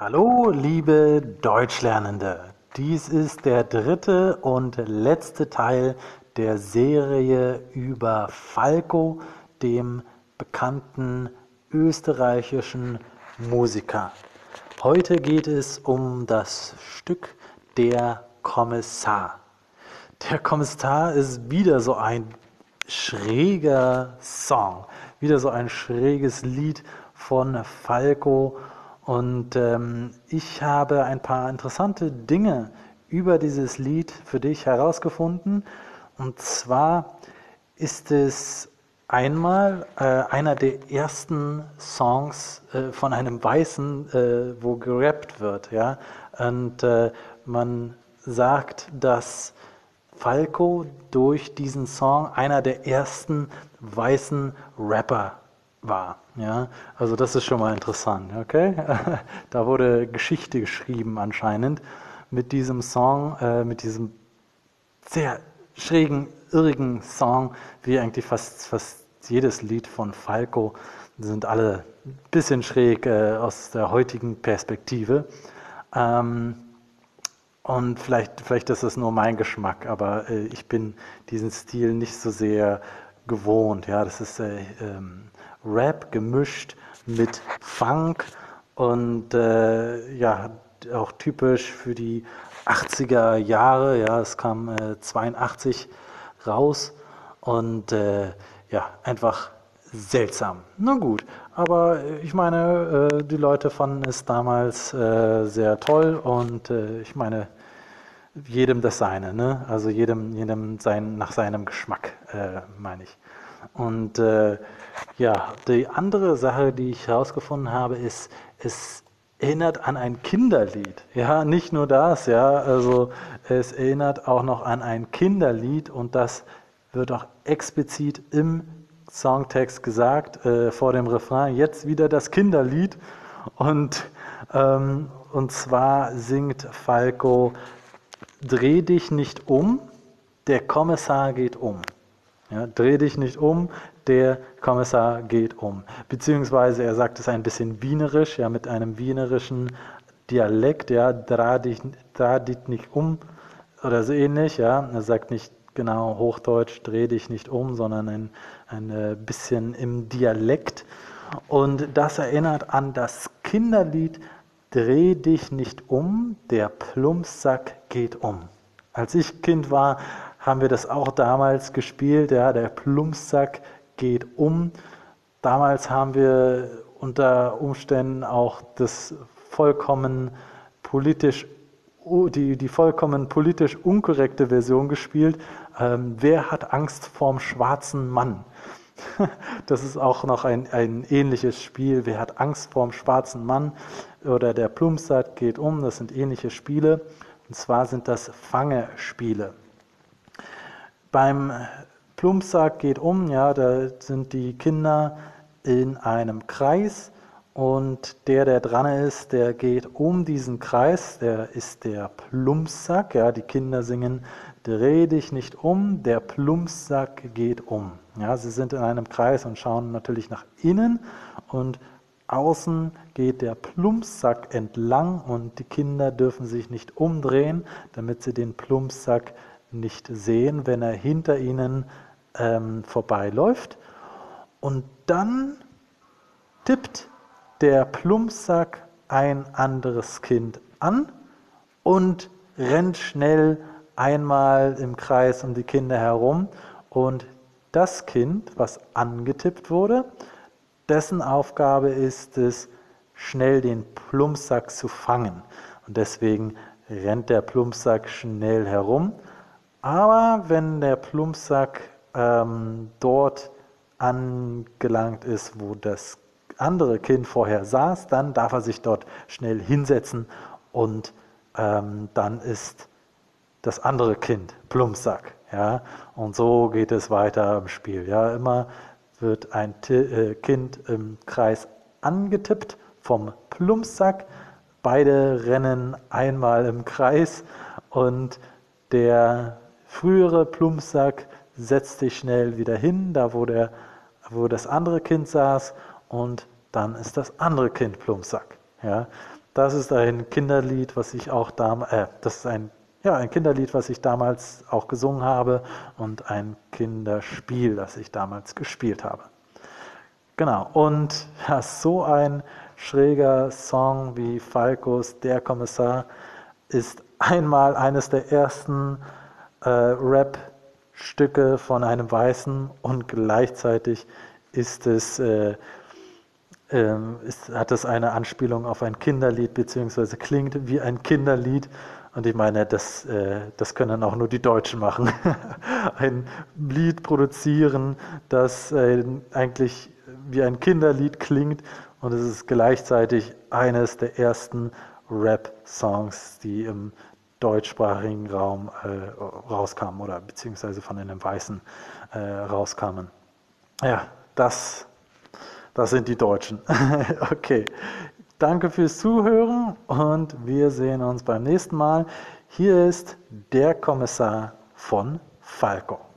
Hallo, liebe Deutschlernende. Dies ist der dritte und letzte Teil der Serie über Falco, dem bekannten österreichischen Musiker. Heute geht es um das Stück Der Kommissar. Der Kommissar ist wieder so ein schräger Song, wieder so ein schräges Lied von Falco und ähm, ich habe ein paar interessante Dinge über dieses Lied für dich herausgefunden. Und zwar ist es einmal äh, einer der ersten Songs äh, von einem Weißen, äh, wo gerappt wird. Ja? Und äh, man sagt, dass Falco durch diesen Song einer der ersten weißen Rapper war. Ja, also das ist schon mal interessant, okay? da wurde Geschichte geschrieben anscheinend mit diesem Song, äh, mit diesem sehr schrägen, irrigen Song, wie eigentlich fast, fast jedes Lied von Falco, die sind alle ein bisschen schräg äh, aus der heutigen Perspektive. Ähm, und vielleicht, vielleicht ist es nur mein Geschmack, aber äh, ich bin diesen Stil nicht so sehr gewohnt. Ja, das ist äh, ähm, Rap gemischt mit Funk und äh, ja, auch typisch für die 80er Jahre. Ja, es kam äh, 82 raus und äh, ja, einfach seltsam. Na gut, aber ich meine, äh, die Leute fanden es damals äh, sehr toll und äh, ich meine, jedem das Seine, ne? also jedem, jedem sein, nach seinem Geschmack, äh, meine ich. Und äh, ja, die andere Sache, die ich herausgefunden habe, ist, es erinnert an ein Kinderlied. Ja, nicht nur das, ja, also es erinnert auch noch an ein Kinderlied und das wird auch explizit im Songtext gesagt, äh, vor dem Refrain, jetzt wieder das Kinderlied. Und, ähm, und zwar singt Falco, dreh dich nicht um, der Kommissar geht um. Ja, dreh dich nicht um, der Kommissar geht um. Beziehungsweise er sagt es ein bisschen wienerisch, ja, mit einem wienerischen Dialekt, ja, dreh dich, dreh dich nicht um oder so ähnlich, ja. Er sagt nicht genau Hochdeutsch, dreh dich nicht um, sondern ein, ein äh, bisschen im Dialekt. Und das erinnert an das Kinderlied Dreh dich nicht um, der Plumpsack geht um. Als ich Kind war, haben wir das auch damals gespielt. Ja, der Plumpsack geht um. Damals haben wir unter Umständen auch das vollkommen politisch die, die vollkommen politisch unkorrekte Version gespielt. Ähm, wer hat Angst vorm schwarzen Mann? Das ist auch noch ein, ein ähnliches Spiel. Wer hat Angst vorm schwarzen Mann? Oder der Plumpsack geht um. Das sind ähnliche Spiele. Und zwar sind das Fangespiele. Beim Plumpsack geht um, ja, da sind die Kinder in einem Kreis und der, der dran ist, der geht um diesen Kreis, der ist der Plumpsack, ja, die Kinder singen, dreh dich nicht um, der Plumpsack geht um. Ja, sie sind in einem Kreis und schauen natürlich nach innen und außen geht der Plumpsack entlang und die Kinder dürfen sich nicht umdrehen, damit sie den Plumpsack nicht sehen, wenn er hinter ihnen ähm, vorbeiläuft. Und dann tippt der Plumpsack ein anderes Kind an und rennt schnell einmal im Kreis um die Kinder herum. Und das Kind, was angetippt wurde, dessen Aufgabe ist es, schnell den Plumpsack zu fangen. Und deswegen rennt der Plumpsack schnell herum aber wenn der Plumpsack ähm, dort angelangt ist, wo das andere Kind vorher saß, dann darf er sich dort schnell hinsetzen und ähm, dann ist das andere Kind Plumpsack. Ja? Und so geht es weiter im Spiel. Ja? Immer wird ein äh, Kind im Kreis angetippt vom Plumpsack. Beide rennen einmal im Kreis und der frühere Plumpsack setzt sich schnell wieder hin, da wo, der, wo das andere Kind saß, und dann ist das andere Kind Plumpsack. Ja? Das ist ein Kinderlied, was ich auch damals, äh, das ist ein, ja, ein Kinderlied, was ich damals auch gesungen habe und ein Kinderspiel, das ich damals gespielt habe. Genau, und ja, so ein schräger Song wie Falkos Der Kommissar ist einmal eines der ersten äh, Rap-Stücke von einem Weißen und gleichzeitig ist es, äh, äh, ist, hat es eine Anspielung auf ein Kinderlied, beziehungsweise klingt wie ein Kinderlied. Und ich meine, das, äh, das können auch nur die Deutschen machen. ein Lied produzieren, das äh, eigentlich wie ein Kinderlied klingt und es ist gleichzeitig eines der ersten Rap-Songs, die im deutschsprachigen Raum äh, rauskamen oder beziehungsweise von einem Weißen äh, rauskamen. Ja, das, das sind die Deutschen. okay, danke fürs Zuhören und wir sehen uns beim nächsten Mal. Hier ist der Kommissar von Falco.